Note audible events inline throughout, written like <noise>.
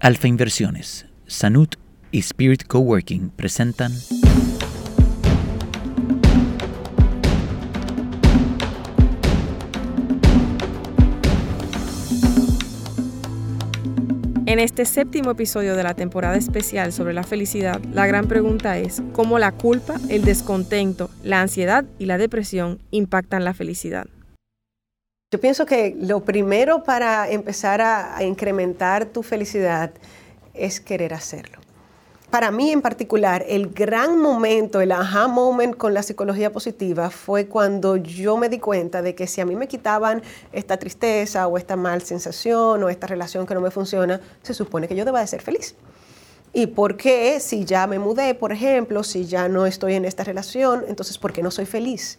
Alfa Inversiones, Sanut y Spirit Coworking presentan En este séptimo episodio de la temporada especial sobre la felicidad, la gran pregunta es cómo la culpa, el descontento, la ansiedad y la depresión impactan la felicidad. Yo pienso que lo primero para empezar a, incrementar tu felicidad es querer hacerlo. Para mí en particular, el gran momento, el aha moment con la psicología positiva fue cuando yo me di cuenta de que si a mí me quitaban esta tristeza o esta mal sensación o esta relación que no me funciona, se supone que yo deba de ser feliz. ¿Y por qué si ya me mudé, por ejemplo, si ya no estoy en esta relación, entonces por qué no soy feliz?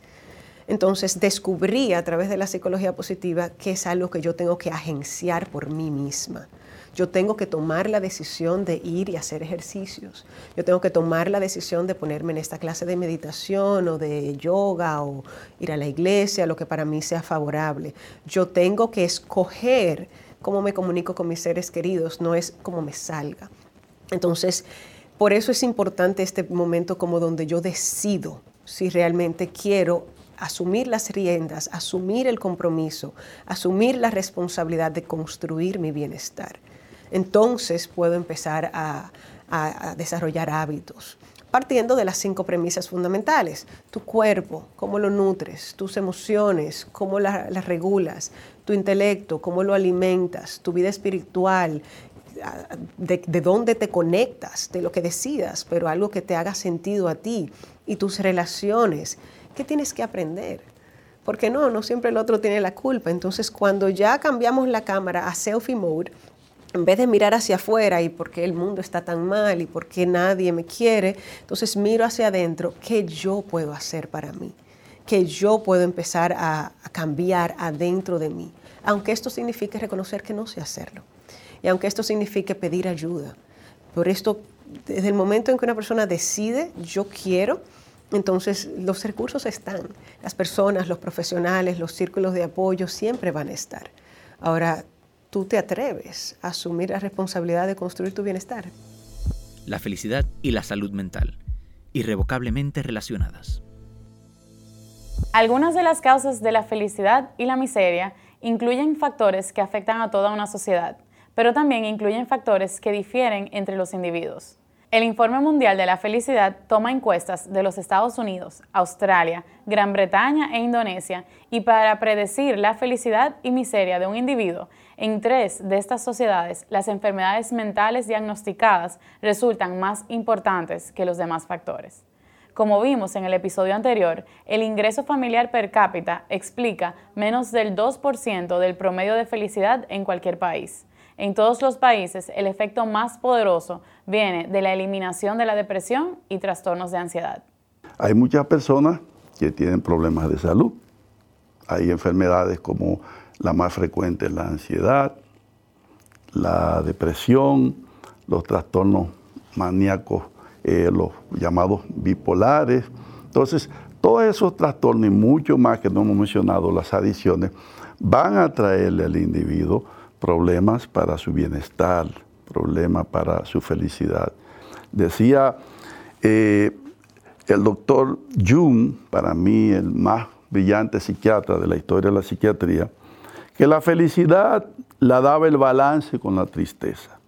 Entonces descubrí a través de la psicología positiva que es algo que yo tengo que agenciar por mí misma. Yo tengo que tomar la decisión de ir y hacer ejercicios. Yo tengo que tomar la decisión de ponerme en esta clase de meditación o de yoga o ir a la iglesia, lo que para mí sea favorable. Yo tengo que escoger cómo me comunico con mis seres queridos, no es cómo me salga. Entonces, por eso es importante este momento como donde yo decido si realmente quiero asumir las riendas, asumir el compromiso, asumir la responsabilidad de construir mi bienestar. Entonces puedo empezar a, desarrollar hábitos partiendo de las cinco premisas fundamentales. Tu cuerpo, cómo lo nutres, tus emociones, cómo las regulas, tu intelecto, cómo lo alimentas, tu vida espiritual, de, de, dónde te conectas, de lo que decidas, pero algo que te haga sentido a ti y tus relaciones ¿Qué tienes que aprender? Porque no, no siempre el otro tiene la culpa. Entonces, cuando ya cambiamos la cámara a selfie mode, en vez de mirar hacia afuera y por qué el mundo está tan mal y por qué nadie me quiere, entonces miro hacia adentro, ¿qué yo puedo hacer para mí? ¿Qué yo puedo empezar a, a cambiar adentro de mí? Aunque esto signifique reconocer que no sé hacerlo. Y aunque esto signifique pedir ayuda. Por esto, desde el momento en que una persona decide, yo quiero, entonces, los recursos están, las personas, los profesionales, los círculos de apoyo siempre van a estar. Ahora, tú te atreves a asumir la responsabilidad de construir tu bienestar. La felicidad y la salud mental, irrevocablemente relacionadas. Algunas de las causas de la felicidad y la miseria incluyen factores que afectan a toda una sociedad, pero también incluyen factores que difieren entre los individuos. El Informe Mundial de la Felicidad toma encuestas de los Estados Unidos, Australia, Gran Bretaña e Indonesia y para predecir la felicidad y miseria de un individuo, en tres de estas sociedades las enfermedades mentales diagnosticadas resultan más importantes que los demás factores. Como vimos en el episodio anterior, el ingreso familiar per cápita explica menos del 2% del promedio de felicidad en cualquier país. En todos los países, el efecto más poderoso viene de la eliminación de la depresión y trastornos de ansiedad. Hay muchas personas que tienen problemas de salud. Hay enfermedades como la más frecuente la ansiedad, la depresión, los trastornos maníacos, eh, los llamados bipolares. Entonces, todos esos trastornos y mucho más que no hemos mencionado, las adicciones, van a traerle al individuo problemas para su bienestar, problemas para su felicidad. Decía eh, el doctor Jung, para mí el más brillante psiquiatra de la historia de la psiquiatría, que la felicidad la daba el balance con la tristeza.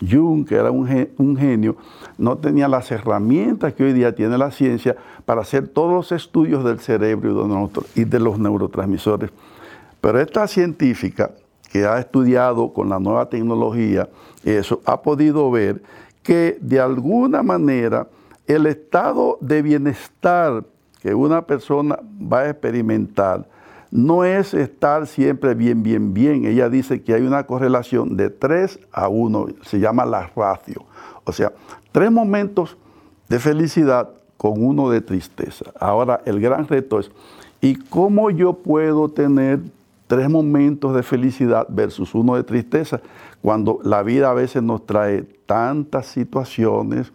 Jung, que era un, genio, no tenía las herramientas que hoy día tiene la ciencia para hacer todos los estudios del cerebro y de los neurotransmisores. Pero esta científica que ha estudiado con la nueva tecnología, eso, ha podido ver que de alguna manera el estado de bienestar que una persona va a experimentar no es estar siempre bien, bien, bien. Ella dice que hay una correlación de 3 a 1, se llama la ratio. O sea, tres momentos de felicidad con uno de tristeza. Ahora, el gran reto es, ¿y cómo yo puedo tener tres momentos de felicidad versus uno de tristeza, cuando la vida a veces nos trae tantas situaciones,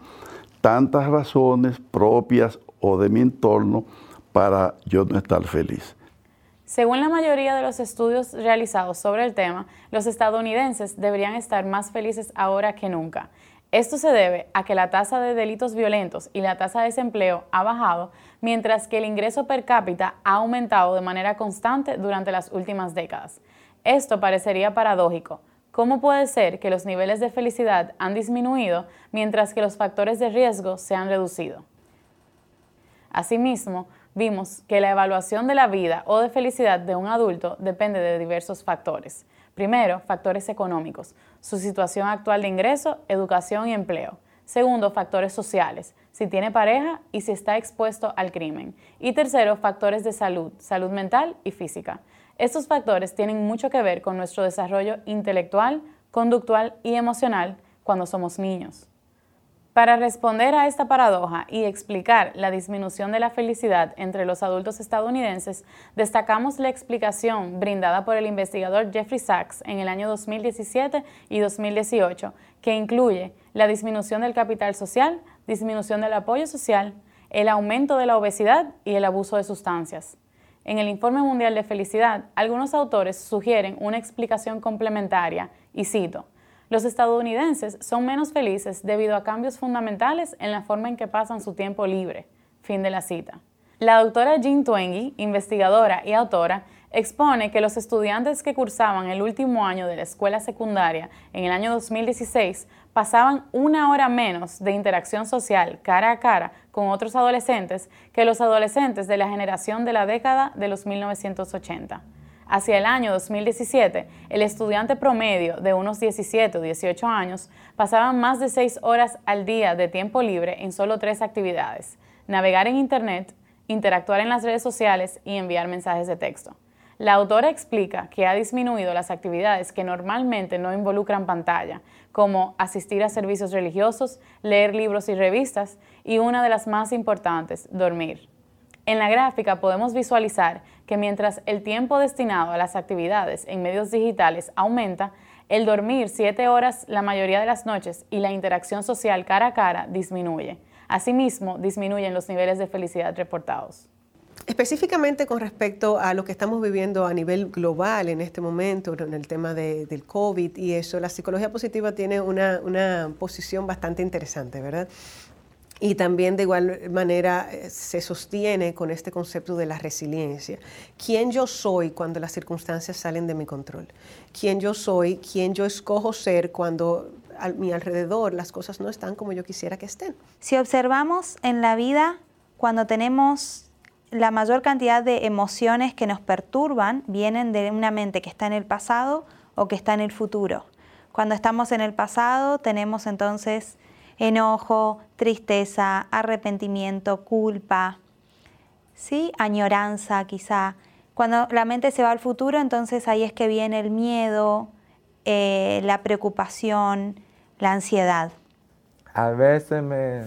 tantas razones propias o de mi entorno para yo no estar feliz. Según la mayoría de los estudios realizados sobre el tema, los estadounidenses deberían estar más felices ahora que nunca. Esto se debe a que la tasa de delitos violentos y la tasa de desempleo ha bajado, mientras que el ingreso per cápita ha aumentado de manera constante durante las últimas décadas. Esto parecería paradójico. ¿Cómo puede ser que los niveles de felicidad han disminuido mientras que los factores de riesgo se han reducido? Asimismo, vimos que la evaluación de la vida o de felicidad de un adulto depende de diversos factores. Primero, factores económicos, su situación actual de ingreso, educación y empleo. Segundo, factores sociales, si tiene pareja y si está expuesto al crimen. Y tercero, factores de salud, salud mental y física. Estos factores tienen mucho que ver con nuestro desarrollo intelectual, conductual y emocional cuando somos niños. Para responder a esta paradoja y explicar la disminución de la felicidad entre los adultos estadounidenses, destacamos la explicación brindada por el investigador Jeffrey Sachs en el año 2017 y 2018, que incluye la disminución del capital social, disminución del apoyo social, el aumento de la obesidad y el abuso de sustancias. En el Informe Mundial de Felicidad, algunos autores sugieren una explicación complementaria, y cito, los estadounidenses son menos felices debido a cambios fundamentales en la forma en que pasan su tiempo libre. Fin de la cita. La doctora Jean Twenge, investigadora y autora, expone que los estudiantes que cursaban el último año de la escuela secundaria en el año 2016 pasaban una hora menos de interacción social cara a cara con otros adolescentes que los adolescentes de la generación de la década de los 1980. Hacia el año 2017, el estudiante promedio de unos 17 o 18 años pasaba más de 6 horas al día de tiempo libre en solo tres actividades, navegar en Internet, interactuar en las redes sociales y enviar mensajes de texto. La autora explica que ha disminuido las actividades que normalmente no involucran pantalla, como asistir a servicios religiosos, leer libros y revistas, y una de las más importantes, dormir. En la gráfica podemos visualizar que mientras el tiempo destinado a las actividades en medios digitales aumenta, el dormir siete horas la mayoría de las noches y la interacción social cara a cara disminuye. Asimismo, disminuyen los niveles de felicidad reportados. Específicamente con respecto a lo que estamos viviendo a nivel global en este momento, en el tema del COVID y eso, la psicología positiva tiene una, una posición bastante interesante, ¿verdad? Y también de igual manera eh, se sostiene con este concepto de la resiliencia. ¿Quién yo soy cuando las circunstancias salen de mi control? ¿Quién yo soy? ¿Quién yo escojo ser cuando a mi alrededor las cosas no están como yo quisiera que estén? Si observamos en la vida, cuando tenemos la mayor cantidad de emociones que nos perturban, vienen de una mente que está en el pasado o que está en el futuro. Cuando estamos en el pasado tenemos entonces enojo, tristeza, arrepentimiento, culpa, ¿sí? añoranza quizá. Cuando la mente se va al futuro, entonces ahí es que viene el miedo, eh, la preocupación, la ansiedad. A veces me,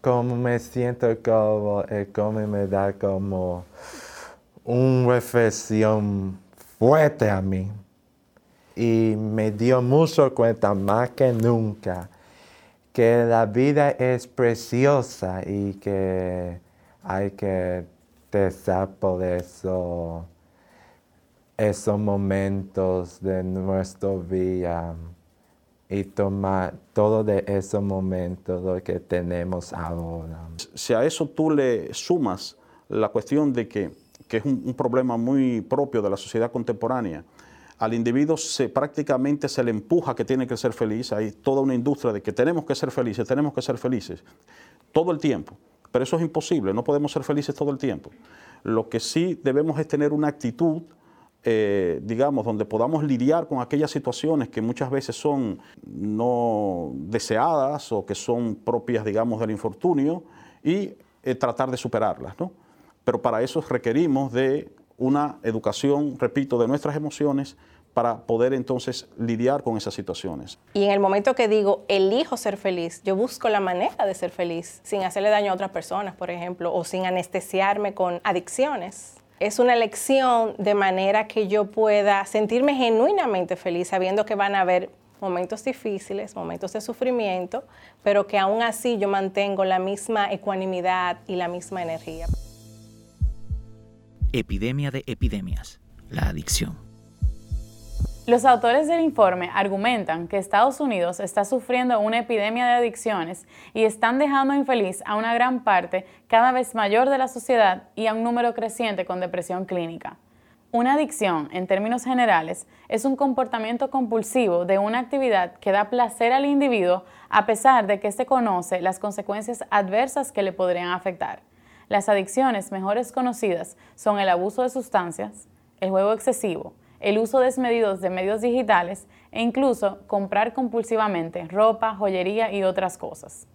como me siento como, eh, como me da como una reflexión fuerte a mí. Y me dio mucho cuenta más que nunca que la vida es preciosa y que hay que desear por eso esos momentos de nuestro vida y tomar todo de esos momentos lo que tenemos ahora. Si a eso tú le sumas la cuestión de que, que es un problema muy propio de la sociedad contemporánea, al individuo se, prácticamente se le empuja que tiene que ser feliz. Hay toda una industria de que tenemos que ser felices, tenemos que ser felices todo el tiempo. Pero eso es imposible, no podemos ser felices todo el tiempo. Lo que sí debemos es tener una actitud, eh, digamos, donde podamos lidiar con aquellas situaciones que muchas veces son no deseadas o que son propias, digamos, del infortunio y eh, tratar de superarlas. Pero para eso requerimos de una educación, repito, de nuestras emociones para poder entonces lidiar con esas situaciones. Y en el momento que digo, elijo ser feliz, yo busco la manera de ser feliz, sin hacerle daño a otras personas, por ejemplo, o sin anestesiarme con adicciones. Es una elección de manera que yo pueda sentirme genuinamente feliz, sabiendo que van a haber momentos difíciles, momentos de sufrimiento, pero que aún así yo mantengo la misma ecuanimidad y la misma energía. Epidemia de epidemias, la adicción. Los autores del informe argumentan que Estados Unidos está sufriendo una epidemia de adicciones y están dejando infeliz a una gran parte cada vez mayor de la sociedad y a un número creciente con depresión clínica. Una adicción, en términos generales, es un comportamiento compulsivo de una actividad que da placer al individuo a pesar de que se conoce las consecuencias adversas que le podrían afectar. Las adicciones mejores conocidas son el abuso de sustancias, el juego excesivo, el uso desmedido de medios digitales e incluso comprar compulsivamente ropa, joyería y otras cosas.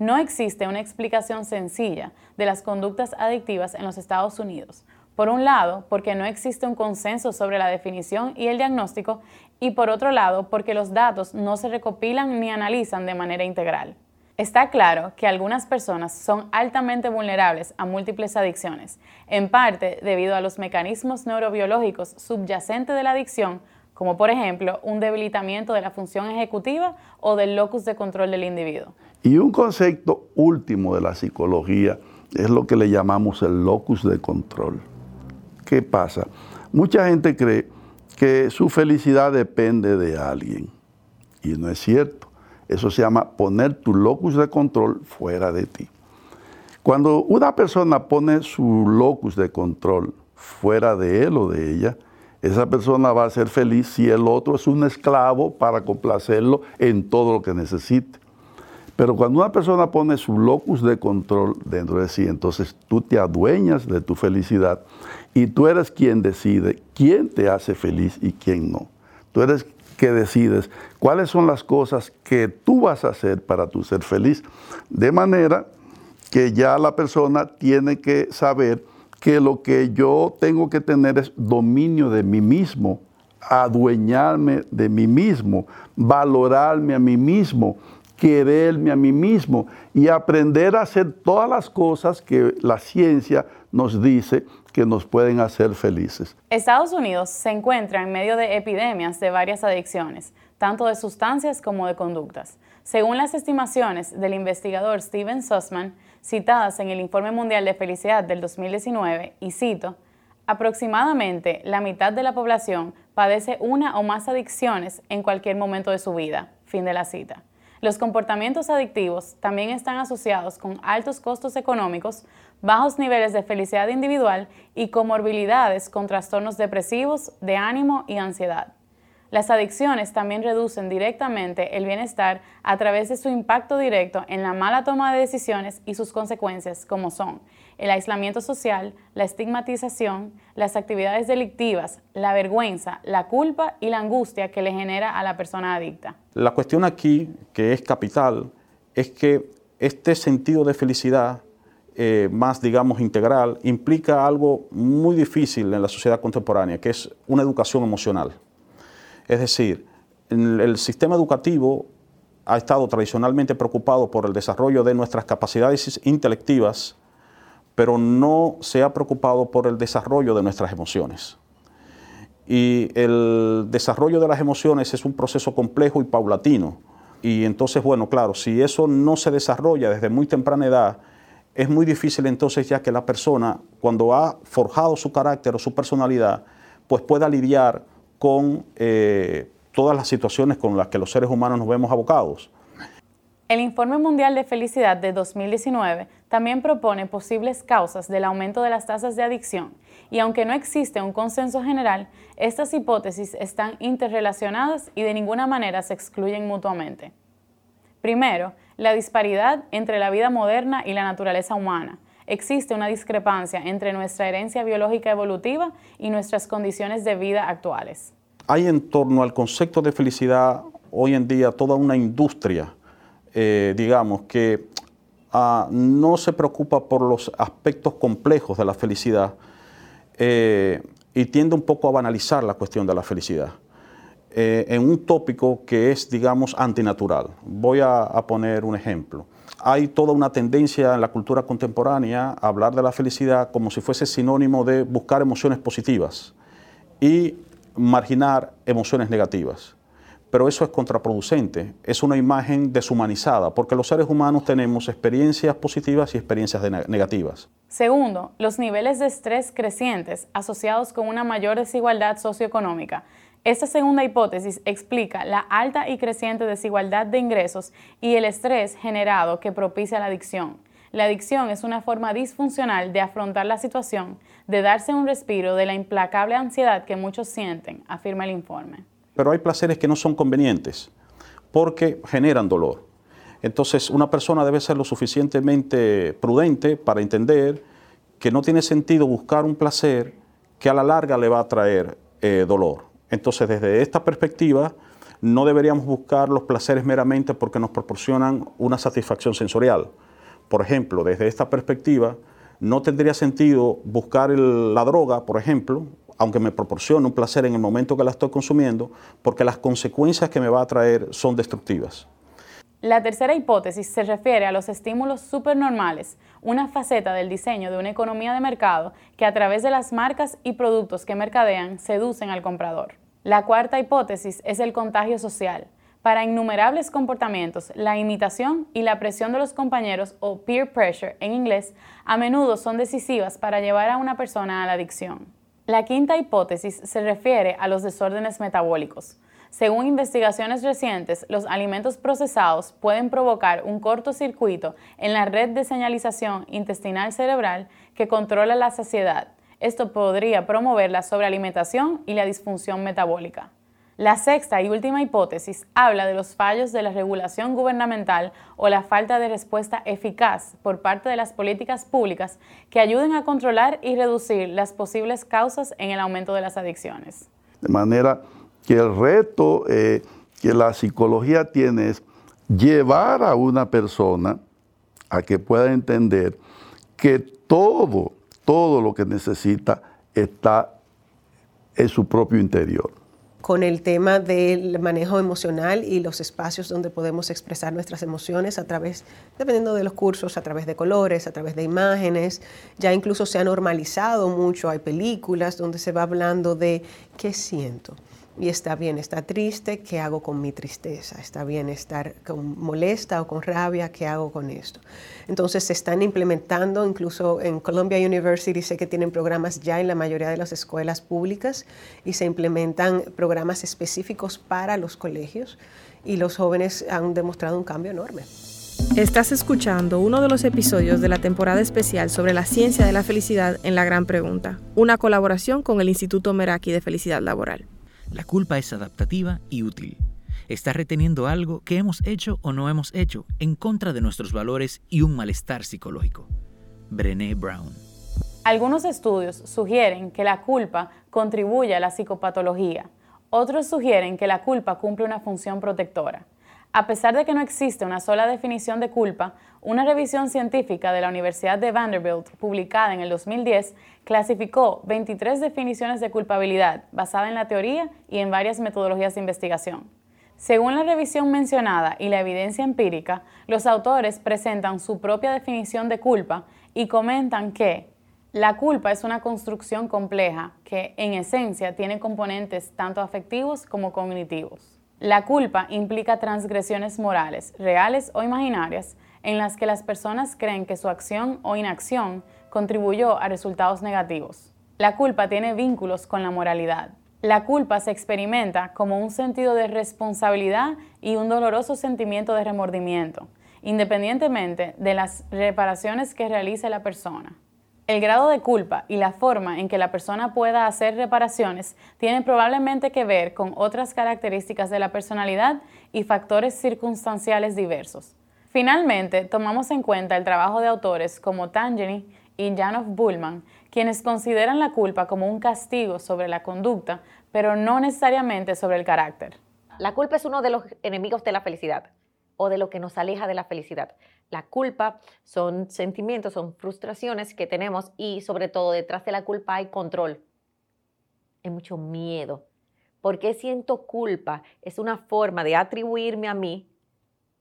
No existe una explicación sencilla de las conductas adictivas en los Estados Unidos, por un lado, porque no existe un consenso sobre la definición y el diagnóstico, y por otro lado, porque los datos no se recopilan ni analizan de manera integral. Está claro que algunas personas son altamente vulnerables a múltiples adicciones, en parte debido a los mecanismos neurobiológicos subyacentes de la adicción, como por ejemplo un debilitamiento de la función ejecutiva o del locus de control del individuo. Y un concepto último de la psicología es lo que le llamamos el locus de control. ¿Qué pasa? Mucha gente cree que su felicidad depende de alguien. Y no es cierto. Eso se llama poner tu locus de control fuera de ti. Cuando una persona pone su locus de control fuera de él o de ella, esa persona va a ser feliz si el otro es un esclavo para complacerlo en todo lo que necesite. Pero cuando una persona pone su locus de control dentro de sí, entonces tú te adueñas de tu felicidad y tú eres quien decide quién te hace feliz y quién no. Tú eres que decides cuáles son las cosas que tú vas a hacer para tu ser feliz. De manera que ya la persona tiene que saber que lo que yo tengo que tener es dominio de mí mismo, adueñarme de mí mismo, valorarme a mí mismo, quererme a mí mismo y aprender a hacer todas las cosas que la ciencia nos dice que nos pueden hacer felices. Estados Unidos se encuentra en medio de epidemias de varias adicciones, tanto de sustancias como de conductas. Según las estimaciones del investigador Steven Sussman, citadas en el Informe Mundial de Felicidad del 2019, y cito, aproximadamente la mitad de la población padece una o más adicciones en cualquier momento de su vida. Fin de la cita. Los comportamientos adictivos también están asociados con altos costos económicos, bajos niveles de felicidad individual y comorbilidades con trastornos depresivos, de ánimo y ansiedad. Las adicciones también reducen directamente el bienestar a través de su impacto directo en la mala toma de decisiones y sus consecuencias, como son el aislamiento social, la estigmatización, las actividades delictivas, la vergüenza, la culpa y la angustia que le genera a la persona adicta. La cuestión aquí, que es capital, es que este sentido de felicidad eh, más, digamos, integral, implica algo muy difícil en la sociedad contemporánea, que es una educación emocional. Es decir, el sistema educativo ha estado tradicionalmente preocupado por el desarrollo de nuestras capacidades intelectivas, pero no se ha preocupado por el desarrollo de nuestras emociones. Y el desarrollo de las emociones es un proceso complejo y paulatino. Y entonces, bueno, claro, si eso no se desarrolla desde muy temprana edad, es muy difícil entonces ya que la persona, cuando ha forjado su carácter o su personalidad, pues pueda lidiar con eh, todas las situaciones con las que los seres humanos nos vemos abocados. El Informe Mundial de Felicidad de 2019 también propone posibles causas del aumento de las tasas de adicción y aunque no existe un consenso general, estas hipótesis están interrelacionadas y de ninguna manera se excluyen mutuamente. Primero, la disparidad entre la vida moderna y la naturaleza humana. Existe una discrepancia entre nuestra herencia biológica evolutiva y nuestras condiciones de vida actuales. Hay en torno al concepto de felicidad hoy en día toda una industria, eh, digamos, que ah, no se preocupa por los aspectos complejos de la felicidad eh, y tiende un poco a banalizar la cuestión de la felicidad. Eh, en un tópico que es, digamos, antinatural. Voy a, poner un ejemplo. Hay toda una tendencia en la cultura contemporánea a hablar de la felicidad como si fuese sinónimo de buscar emociones positivas y marginar emociones negativas. pero eso es contraproducente, es una imagen deshumanizada, porque los seres humanos tenemos experiencias positivas y experiencias negativas. Segundo, los niveles de estrés crecientes asociados con una mayor desigualdad socioeconómica. Esta segunda hipótesis explica la alta y creciente desigualdad de ingresos y el estrés generado que propicia la adicción. La adicción es una forma disfuncional de afrontar la situación, de darse un respiro de la implacable ansiedad que muchos sienten, afirma el informe pero hay placeres que no son convenientes porque generan dolor. Entonces, una persona debe ser lo suficientemente prudente para entender que no tiene sentido buscar un placer que a la larga le va a traer eh, dolor. Entonces, desde esta perspectiva, no deberíamos buscar los placeres meramente porque nos proporcionan una satisfacción sensorial. Por ejemplo, desde esta perspectiva, no tendría sentido buscar la droga, por ejemplo, aunque me proporcione un placer en el momento que la estoy consumiendo, porque las consecuencias que me va a traer son destructivas. La tercera hipótesis se refiere a los estímulos supernormales, una faceta del diseño de una economía de mercado que a través de las marcas y productos que mercadean seducen al comprador. La cuarta hipótesis es el contagio social. Para innumerables comportamientos, la imitación y la presión de los compañeros o peer pressure en inglés a menudo son decisivas para llevar a una persona a la adicción. La quinta hipótesis se refiere a los desórdenes metabólicos. Según investigaciones recientes, los alimentos procesados pueden provocar un cortocircuito en la red de señalización intestinal cerebral que controla la saciedad. Esto podría promover la sobrealimentación y la disfunción metabólica. La sexta y última hipótesis habla de los fallos de la regulación gubernamental o la falta de respuesta eficaz por parte de las políticas públicas que ayuden a controlar y reducir las posibles causas en el aumento de las adicciones. De manera que el reto eh, que la psicología tiene es llevar a una persona a que pueda entender que todo, todo lo que necesita está en su propio interior con el tema del manejo emocional y los espacios donde podemos expresar nuestras emociones a través, dependiendo de los cursos, a través de colores, a través de imágenes. Ya incluso se ha normalizado mucho, hay películas donde se va hablando de qué siento y está bien estar triste, ¿qué hago con mi tristeza? Está bien estar con molesta o con rabia, ¿qué hago con esto? Entonces se están implementando, incluso en Columbia University sé que tienen programas ya en la mayoría de las escuelas públicas y se implementan programas específicos para los colegios y los jóvenes han demostrado un cambio enorme. Estás escuchando uno de los episodios de la temporada especial sobre la ciencia de la felicidad en La Gran Pregunta, una colaboración con el Instituto Meraki de Felicidad Laboral. La culpa es adaptativa y útil. Está reteniendo algo que hemos hecho o no hemos hecho en contra de nuestros valores y un malestar psicológico. Brené Brown. Algunos estudios sugieren que la culpa contribuye a la psicopatología. Otros sugieren que la culpa cumple una función protectora. A pesar de que no existe una sola definición de culpa, una revisión científica de la Universidad de Vanderbilt, publicada en el 2010, clasificó 23 definiciones de culpabilidad basada en la teoría y en varias metodologías de investigación. Según la revisión mencionada y la evidencia empírica, los autores presentan su propia definición de culpa y comentan que la culpa es una construcción compleja que en esencia tiene componentes tanto afectivos como cognitivos. La culpa implica transgresiones morales, reales o imaginarias, en las que las personas creen que su acción o inacción contribuyó a resultados negativos. La culpa tiene vínculos con la moralidad. La culpa se experimenta como un sentido de responsabilidad y un doloroso sentimiento de remordimiento, independientemente de las reparaciones que realice la persona. El grado de culpa y la forma en que la persona pueda hacer reparaciones tienen probablemente que ver con otras características de la personalidad y factores circunstanciales diversos. Finalmente, tomamos en cuenta el trabajo de autores como Tangerine y Janov Bullman, quienes consideran la culpa como un castigo sobre la conducta, pero no necesariamente sobre el carácter. La culpa es uno de los enemigos de la felicidad o de lo que nos aleja de la felicidad. La culpa son sentimientos, son frustraciones que tenemos y sobre todo detrás de la culpa hay control. Hay mucho miedo. ¿Por qué siento culpa? Es una forma de atribuirme a mí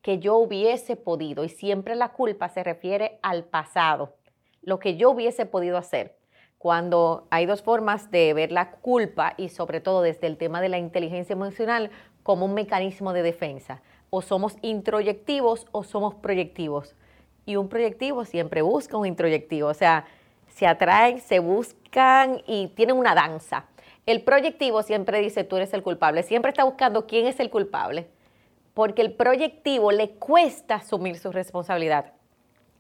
que yo hubiese podido y siempre la culpa se refiere al pasado, lo que yo hubiese podido hacer. Cuando hay dos formas de ver la culpa y sobre todo desde el tema de la inteligencia emocional, como un mecanismo de defensa. O somos introyectivos o somos proyectivos. Y un proyectivo siempre busca un introyectivo. O sea, se atraen, se buscan y tienen una danza. El proyectivo siempre dice, tú eres el culpable. Siempre está buscando quién es el culpable. Porque el proyectivo le cuesta asumir su responsabilidad.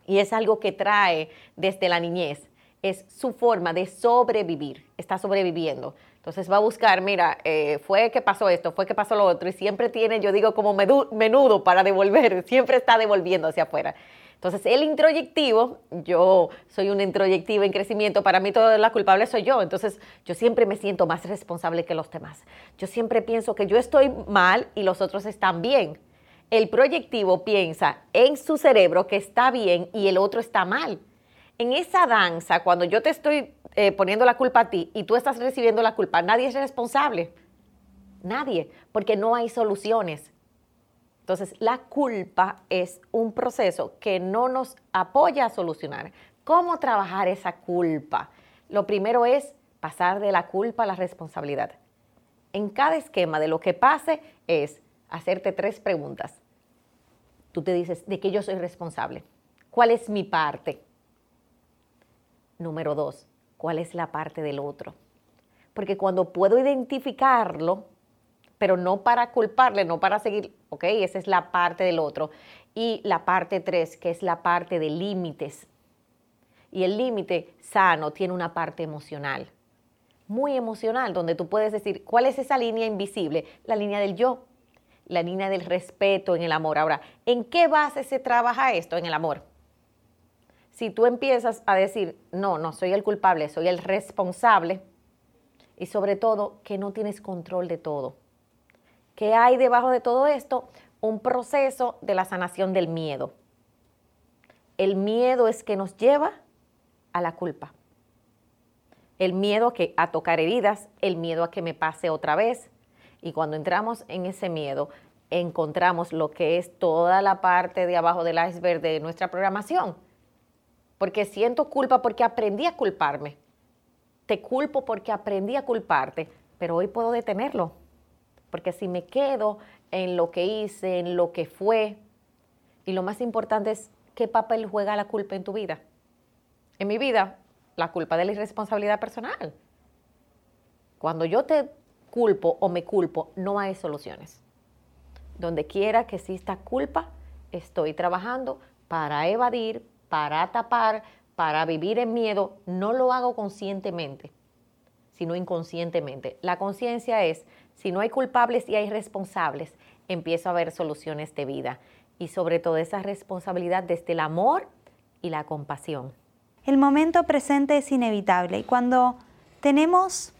Y es algo que trae desde la niñez. Es su forma de sobrevivir. Está sobreviviendo. Entonces va a buscar, mira, eh, fue que pasó esto, fue que pasó lo otro, y siempre tiene, yo digo, como menudo para devolver, <laughs> siempre está devolviendo hacia afuera. Entonces, el introyectivo, yo soy una introyectiva en crecimiento, para mí toda la culpable soy yo, entonces yo siempre me siento más responsable que los demás. Yo siempre pienso que yo estoy mal y los otros están bien. El proyectivo piensa en su cerebro que está bien y el otro está mal. En esa danza, cuando yo te estoy eh, poniendo la culpa a ti y tú estás recibiendo la culpa, nadie es responsable. Nadie, porque no hay soluciones. Entonces, la culpa es un proceso que no nos apoya a solucionar. ¿Cómo trabajar esa culpa? Lo primero es pasar de la culpa a la responsabilidad. En cada esquema de lo que pase es hacerte tres preguntas. Tú te dices, ¿de qué yo soy responsable? ¿Cuál es mi parte? Número dos, cuál es la parte del otro. Porque cuando puedo identificarlo, pero no para culparle, no para seguir, ok, esa es la parte del otro. Y la parte tres, que es la parte de límites. Y el límite sano tiene una parte emocional, muy emocional, donde tú puedes decir, ¿cuál es esa línea invisible? La línea del yo, la línea del respeto en el amor. Ahora, ¿en qué base se trabaja esto en el amor? Si tú empiezas a decir, no, no soy el culpable, soy el responsable, y sobre todo que no tienes control de todo. ¿Qué hay debajo de todo esto? Un proceso de la sanación del miedo. El miedo es que nos lleva a la culpa. El miedo que, a tocar heridas, el miedo a que me pase otra vez. Y cuando entramos en ese miedo, encontramos lo que es toda la parte de abajo del iceberg de nuestra programación, porque siento culpa porque aprendí a culparme. Te culpo porque aprendí a culparte, pero hoy puedo detenerlo. Porque si me quedo en lo que hice, en lo que fue, y lo más importante es qué papel juega la culpa en tu vida. En mi vida, la culpa de la irresponsabilidad personal. Cuando yo te culpo o me culpo, no hay soluciones. Donde quiera que exista culpa, estoy trabajando para evadir, para tapar, para vivir en miedo, no lo hago conscientemente, sino inconscientemente. La conciencia es, si no hay culpables y hay responsables, empiezo a ver soluciones de vida y sobre todo esa responsabilidad desde el amor y la compasión. El momento presente es inevitable y cuando tenemos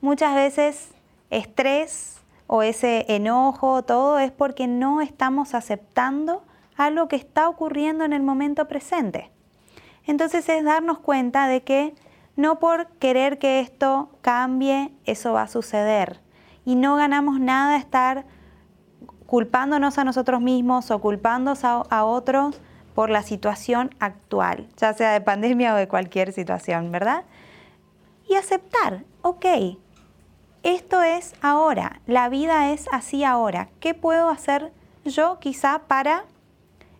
muchas veces estrés o ese enojo, todo es porque no estamos aceptando algo que está ocurriendo en el momento presente. Entonces es darnos cuenta de que no por querer que esto cambie, eso va a suceder. Y no ganamos nada estar culpándonos a nosotros mismos o culpando a, otros por la situación actual, ya sea de pandemia o de cualquier situación, ¿verdad? Y aceptar, ok, esto es ahora, la vida es así ahora. ¿Qué puedo hacer yo quizá para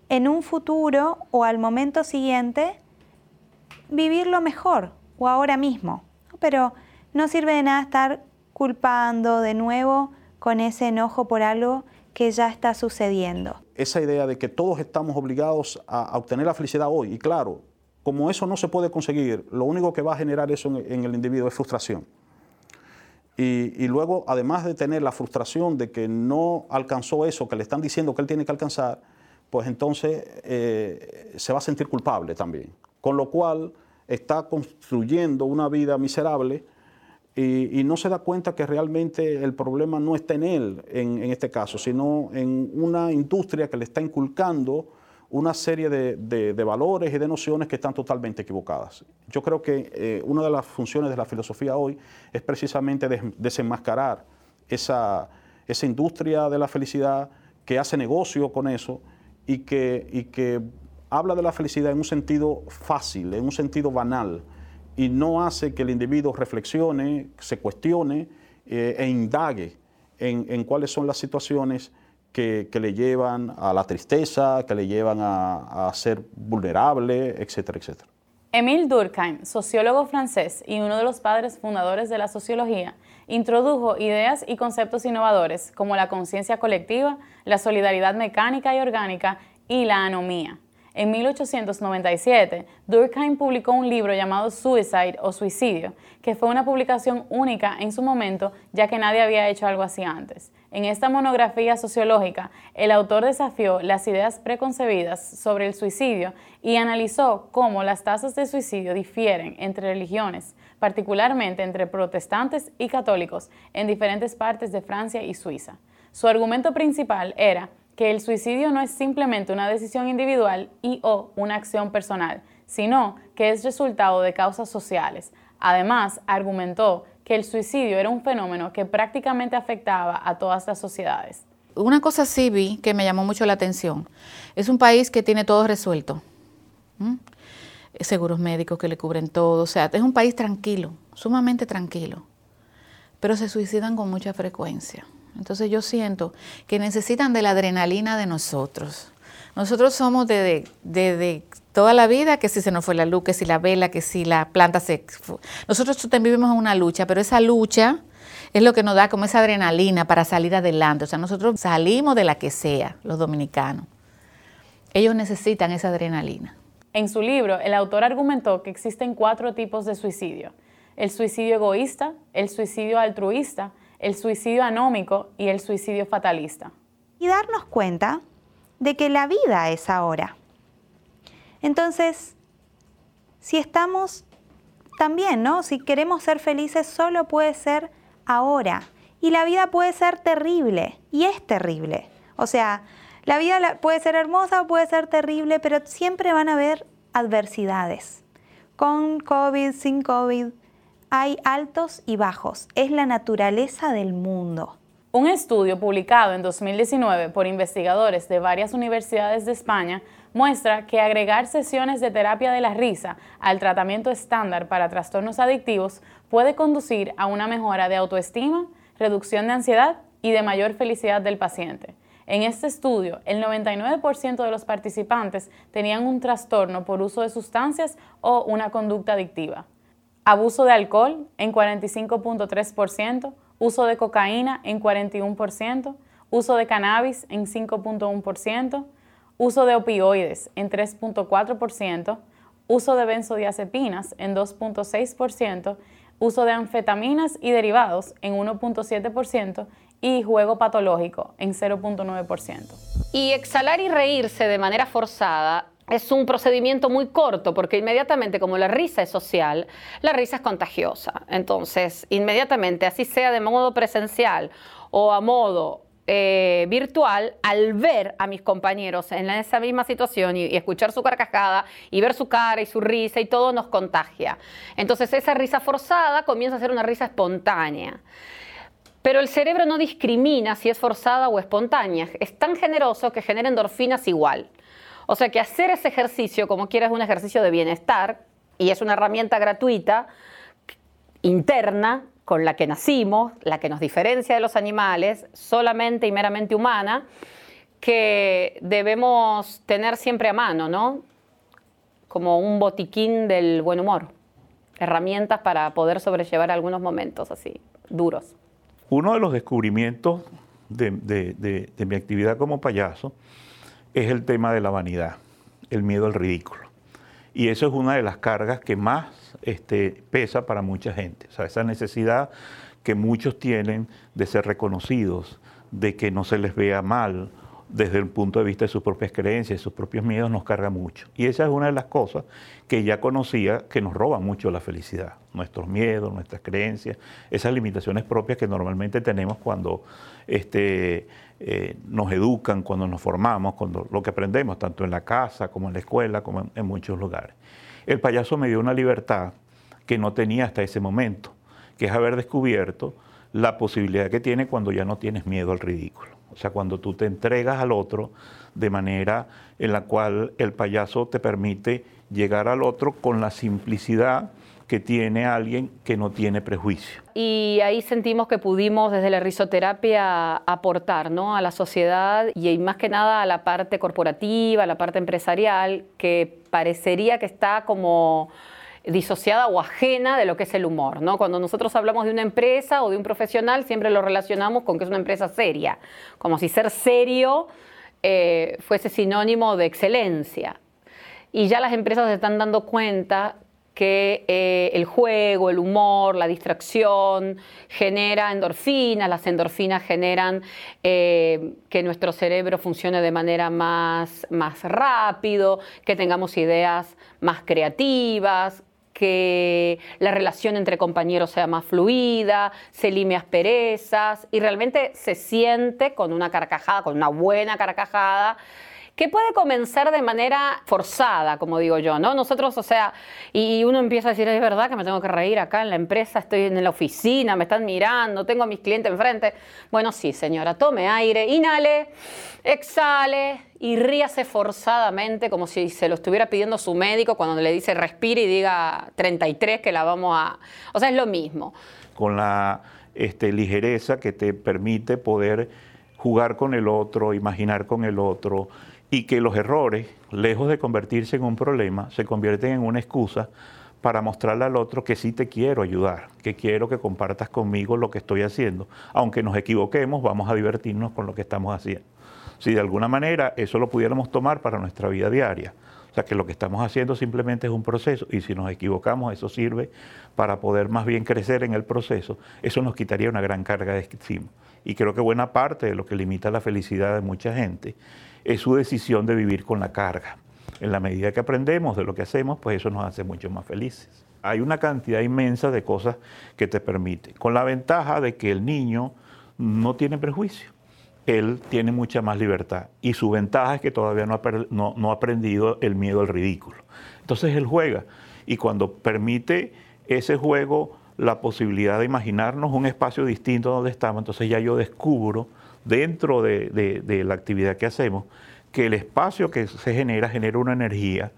en un futuro o al momento siguiente vivirlo mejor o ahora mismo. Pero no sirve de nada estar culpando de nuevo con ese enojo por algo que ya está sucediendo. Esa idea de que todos estamos obligados a, obtener la felicidad hoy, y claro, como eso no se puede conseguir, lo único que va a generar eso en, el individuo es frustración. Y, luego, además de tener la frustración de que no alcanzó eso que le están diciendo que él tiene que alcanzar, pues entonces eh, se va a sentir culpable también. Con lo cual está construyendo una vida miserable y, no se da cuenta que realmente el problema no está en él en, este caso, sino en una industria que le está inculcando una serie de, valores y de nociones que están totalmente equivocadas. Yo creo que eh, una de las funciones de la filosofía hoy es precisamente desenmascarar esa, esa industria de la felicidad que hace negocio con eso y que, y que habla de la felicidad en un sentido fácil, en un sentido banal, y no hace que el individuo reflexione, se cuestione eh, e indague en, en cuáles son las situaciones que, que, le llevan a la tristeza, que le llevan a, a ser vulnerable, etcétera, etcétera. Émile Durkheim, sociólogo francés y uno de los padres fundadores de la sociología, introdujo ideas y conceptos innovadores como la conciencia colectiva, la solidaridad mecánica y orgánica y la anomía. En 1897, Durkheim publicó un libro llamado Suicide o Suicidio, que fue una publicación única en su momento, ya que nadie había hecho algo así antes. En esta monografía sociológica, el autor desafió las ideas preconcebidas sobre el suicidio y analizó cómo las tasas de suicidio difieren entre religiones, particularmente entre protestantes y católicos, en diferentes partes de Francia y Suiza. Su argumento principal era que el suicidio no es simplemente una decisión individual y o una acción personal, sino que es resultado de causas sociales. Además, argumentó que el suicidio era un fenómeno que prácticamente afectaba a todas las sociedades. Una cosa sí vi que me llamó mucho la atención. Es un país que tiene todo resuelto. Seguros médicos que le cubren todo. O sea, es un país tranquilo, sumamente tranquilo. Pero se suicidan con mucha frecuencia. Entonces yo siento que necesitan de la adrenalina de nosotros. Nosotros somos de, toda la vida, que si se nos fue la luz, que si la vela, que si la planta se... Nosotros también vivimos en una lucha, pero esa lucha es lo que nos da como esa adrenalina para salir adelante. O sea, nosotros salimos de la que sea, los dominicanos. Ellos necesitan esa adrenalina. En su libro, el autor argumentó que existen cuatro tipos de suicidio. El suicidio egoísta, el suicidio altruista, el suicidio anómico y el suicidio fatalista. Y darnos cuenta de que la vida es ahora. Entonces, si estamos también, ¿no? Si queremos ser felices, solo puede ser ahora. Y la vida puede ser terrible, y es terrible. O sea, la vida puede ser hermosa o puede ser terrible, pero siempre van a haber adversidades. Con COVID, sin COVID, hay altos y bajos. Es la naturaleza del mundo. Un estudio publicado en 2019 por investigadores de varias universidades de España muestra que agregar sesiones de terapia de la risa al tratamiento estándar para trastornos adictivos puede conducir a una mejora de autoestima, reducción de ansiedad y de mayor felicidad del paciente. En este estudio, el 99% de los participantes tenían un trastorno por uso de sustancias o una conducta adictiva. Abuso de alcohol en 45.3%, uso de cocaína en 41%, uso de cannabis en 5.1%, uso de opioides en 3.4%, uso de benzodiazepinas en 2.6%, uso de anfetaminas y derivados en 1.7% y juego patológico en 0.9%. Y exhalar y reírse de manera forzada es un procedimiento muy corto porque inmediatamente como la risa es social, la risa es contagiosa. Entonces, inmediatamente, así sea de modo presencial o a modo eh, virtual, al ver a mis compañeros en esa misma situación y, y, escuchar su carcajada y ver su cara y su risa y todo nos contagia. Entonces esa risa forzada comienza a ser una risa espontánea. Pero el cerebro no discrimina si es forzada o espontánea. Es tan generoso que genera endorfinas igual. O sea que hacer ese ejercicio, como quieras, es un ejercicio de bienestar y es una herramienta gratuita, interna, con la que nacimos, la que nos diferencia de los animales, solamente y meramente humana, que debemos tener siempre a mano, ¿no? Como un botiquín del buen humor, herramientas para poder sobrellevar algunos momentos así, duros. Uno de los descubrimientos de, mi actividad como payaso es el tema de la vanidad, el miedo al ridículo. Y eso es una de las cargas que más este, pesa para mucha gente. O sea, esa necesidad que muchos tienen de ser reconocidos, de que no se les vea mal desde el punto de vista de sus propias creencias, sus propios miedos, nos carga mucho. Y esa es una de las cosas que ya conocía que nos roba mucho la felicidad. Nuestros miedos, nuestras creencias, esas limitaciones propias que normalmente tenemos cuando este, eh, nos educan, cuando nos formamos, cuando lo que aprendemos, tanto en la casa como en la escuela, como en, muchos lugares. El payaso me dio una libertad que no tenía hasta ese momento, que es haber descubierto la posibilidad que tiene cuando ya no tienes miedo al ridículo. O sea, cuando tú te entregas al otro de manera en la cual el payaso te permite llegar al otro con la simplicidad que tiene alguien que no tiene prejuicio. Y ahí sentimos que pudimos desde la risoterapia aportar ¿no? a la sociedad y más que nada a la parte corporativa, a la parte empresarial, que parecería que está como disociada o ajena de lo que es el humor. ¿no? Cuando nosotros hablamos de una empresa o de un profesional, siempre lo relacionamos con que es una empresa seria, como si ser serio eh, fuese sinónimo de excelencia. Y ya las empresas se están dando cuenta que eh, el juego, el humor, la distracción genera endorfinas, las endorfinas generan eh, que nuestro cerebro funcione de manera más, más rápido, que tengamos ideas más creativas, que la relación entre compañeros sea más fluida, se lime asperezas y realmente se siente con una carcajada, con una buena carcajada que puede comenzar de manera forzada, como digo yo, ¿no? Nosotros, o sea, y uno empieza a decir, es verdad que me tengo que reír acá en la empresa, estoy en la oficina, me están mirando, tengo a mis clientes enfrente. Bueno, sí, señora, tome aire, inhale, exhale y ríase forzadamente como si se lo estuviera pidiendo su médico cuando le dice respire y diga 33 que la vamos a... O sea, es lo mismo. Con la este, ligereza que te permite poder jugar con el otro, imaginar con el otro, y que los errores, lejos de convertirse en un problema, se convierten en una excusa para mostrarle al otro que sí te quiero ayudar, que quiero que compartas conmigo lo que estoy haciendo. Aunque nos equivoquemos, vamos a divertirnos con lo que estamos haciendo. Si de alguna manera eso lo pudiéramos tomar para nuestra vida diaria, o sea que lo que estamos haciendo simplemente es un proceso y si nos equivocamos eso sirve para poder más bien crecer en el proceso, eso nos quitaría una gran carga de encima. Y creo que buena parte de lo que limita la felicidad de mucha gente es su decisión de vivir con la carga. En la medida que aprendemos de lo que hacemos, pues eso nos hace mucho más felices. Hay una cantidad inmensa de cosas que te permite, con la ventaja de que el niño no tiene prejuicio. Él tiene mucha más libertad y su ventaja es que todavía no ha, aprendido el miedo al ridículo. Entonces él juega y cuando permite ese juego la posibilidad de imaginarnos un espacio distinto donde estamos, entonces ya yo descubro dentro de, la actividad que hacemos, que el espacio que se genera genera una energía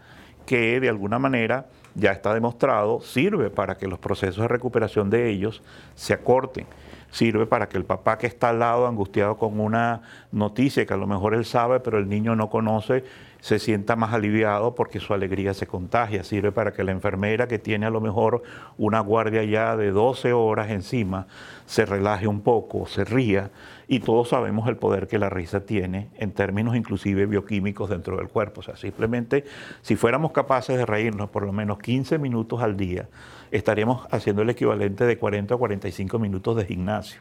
que de alguna manera ya está demostrado sirve para que los procesos de recuperación de ellos se acorten sirve para que el papá que está al lado angustiado con una noticia que a lo mejor él sabe pero el niño no conoce se sienta más aliviado porque su alegría se contagia. Sirve para que la enfermera que tiene a lo mejor una guardia ya de 12 horas encima se relaje un poco, se ría y todos sabemos el poder que la risa tiene en términos inclusive bioquímicos dentro del cuerpo. O sea, simplemente si fuéramos capaces de reírnos por lo menos 15 minutos al día, estaríamos haciendo el equivalente de 40 o 45 minutos de gimnasio.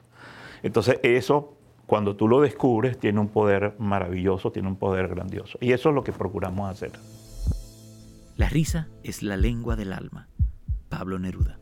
Entonces eso cuando tú lo descubres, tiene un poder maravilloso, tiene un poder grandioso. Y eso es lo que procuramos hacer. La risa es la lengua del alma. Pablo Neruda.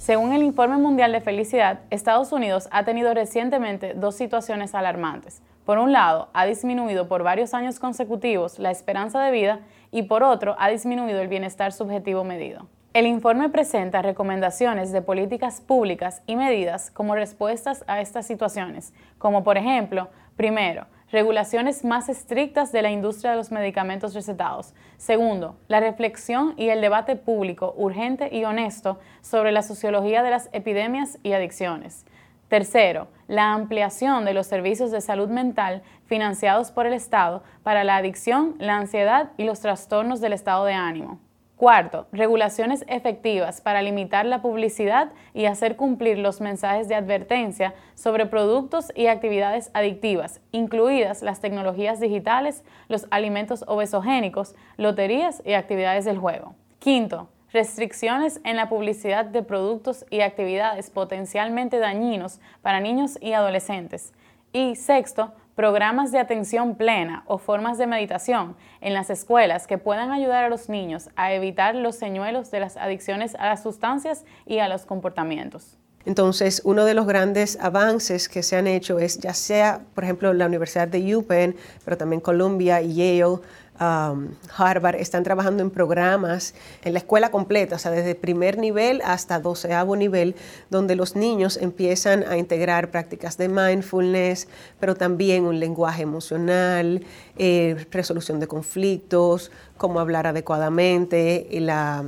Según el Informe Mundial de Felicidad, Estados Unidos ha tenido recientemente dos situaciones alarmantes. Por un lado, ha disminuido por varios años consecutivos la esperanza de vida y por otro, ha disminuido el bienestar subjetivo medido. El informe presenta recomendaciones de políticas públicas y medidas como respuestas a estas situaciones, como por ejemplo, primero, regulaciones más estrictas de la industria de los medicamentos recetados. Segundo, la reflexión y el debate público urgente y honesto sobre la sociología de las epidemias y adicciones. Tercero, la ampliación de los servicios de salud mental financiados por el Estado para la adicción, la ansiedad y los trastornos del estado de ánimo. Cuarto, regulaciones efectivas para limitar la publicidad y hacer cumplir los mensajes de advertencia sobre productos y actividades adictivas, incluidas las tecnologías digitales, los alimentos obesogénicos, loterías y actividades del juego. Quinto, restricciones en la publicidad de productos y actividades potencialmente dañinos para niños y adolescentes. Y sexto, programas de atención plena o formas de meditación en las escuelas que puedan ayudar a los niños a evitar los señuelos de las adicciones a las sustancias y a los comportamientos. Entonces, uno de los grandes avances que se han hecho es, ya sea, por ejemplo, la Universidad de UPenn, pero también Columbia y Yale, Harvard están trabajando en programas en la escuela completa, o sea, desde primer nivel hasta doceavo nivel, donde los niños empiezan a integrar prácticas de mindfulness, pero también un lenguaje emocional, eh, resolución de conflictos, cómo hablar adecuadamente, la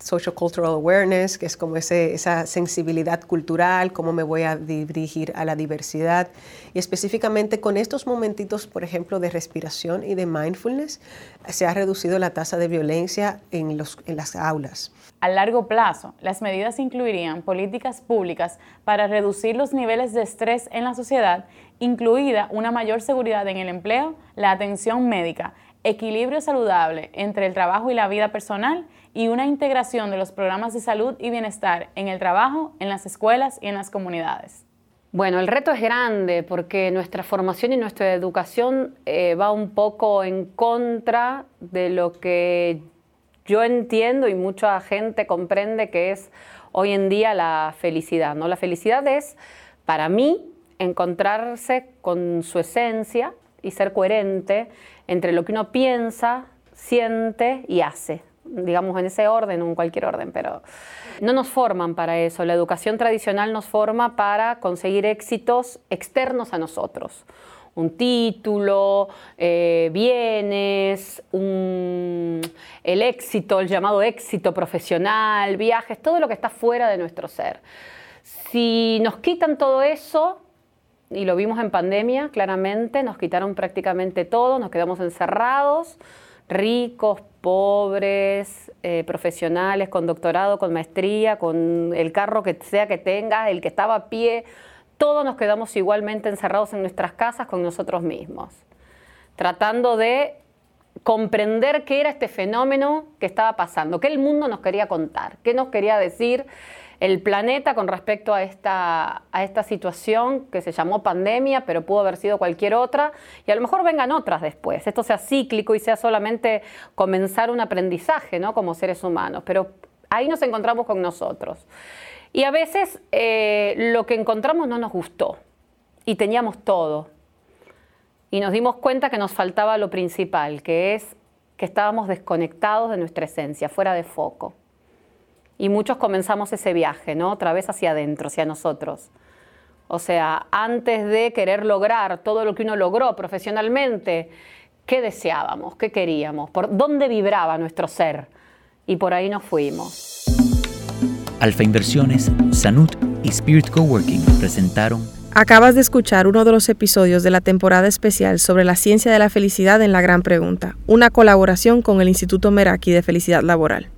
social cultural awareness, que es como ese, esa sensibilidad cultural, cómo me voy a dirigir a la diversidad. Y específicamente con estos momentitos, por ejemplo, de respiración y de mindfulness, se ha reducido la tasa de violencia en, los, en las aulas. A largo plazo, las medidas incluirían políticas públicas para reducir los niveles de estrés en la sociedad, incluida una mayor seguridad en el empleo, la atención médica, equilibrio saludable entre el trabajo y la vida personal y una integración de los programas de salud y bienestar en el trabajo, en las escuelas y en las comunidades. Bueno, el reto es grande porque nuestra formación y nuestra educación eh, va un poco en contra de lo que yo entiendo y mucha gente comprende que es hoy en día la felicidad. ¿no? La felicidad es, para mí, encontrarse con su esencia y ser coherente entre lo que uno piensa, siente y hace digamos, en ese orden o en cualquier orden, pero no nos forman para eso. La educación tradicional nos forma para conseguir éxitos externos a nosotros. Un título, eh, bienes, el éxito, el llamado éxito profesional, viajes, todo lo que está fuera de nuestro ser. Si nos quitan todo eso, y lo vimos en pandemia claramente, nos quitaron prácticamente todo, nos quedamos encerrados, ricos, pobres, eh, profesionales, con doctorado, con maestría, con el carro que sea que tengas, el que estaba a pie, todos nos quedamos igualmente encerrados en nuestras casas con nosotros mismos, tratando de comprender qué era este fenómeno que estaba pasando, qué el mundo nos quería contar, qué nos quería decir el planeta con respecto a esta, a esta situación que se llamó pandemia, pero pudo haber sido cualquier otra, y a lo mejor vengan otras después, esto sea cíclico y sea solamente comenzar un aprendizaje ¿no? como seres humanos, pero ahí nos encontramos con nosotros. Y a veces eh, lo que encontramos no nos gustó y teníamos todo. Y nos dimos cuenta que nos faltaba lo principal, que es que estábamos desconectados de nuestra esencia, fuera de foco y muchos comenzamos ese viaje, ¿no? Otra vez hacia adentro, hacia nosotros. O sea, antes de querer lograr todo lo que uno logró profesionalmente, ¿qué deseábamos? ¿Qué queríamos? ¿Por dónde vibraba nuestro ser? Y por ahí nos fuimos. Alfa Inversiones, Sanut y Spirit Coworking presentaron Acabas de escuchar uno de los episodios de la temporada especial sobre la ciencia de la felicidad en la gran pregunta, una colaboración con el Instituto Meraki de Felicidad Laboral.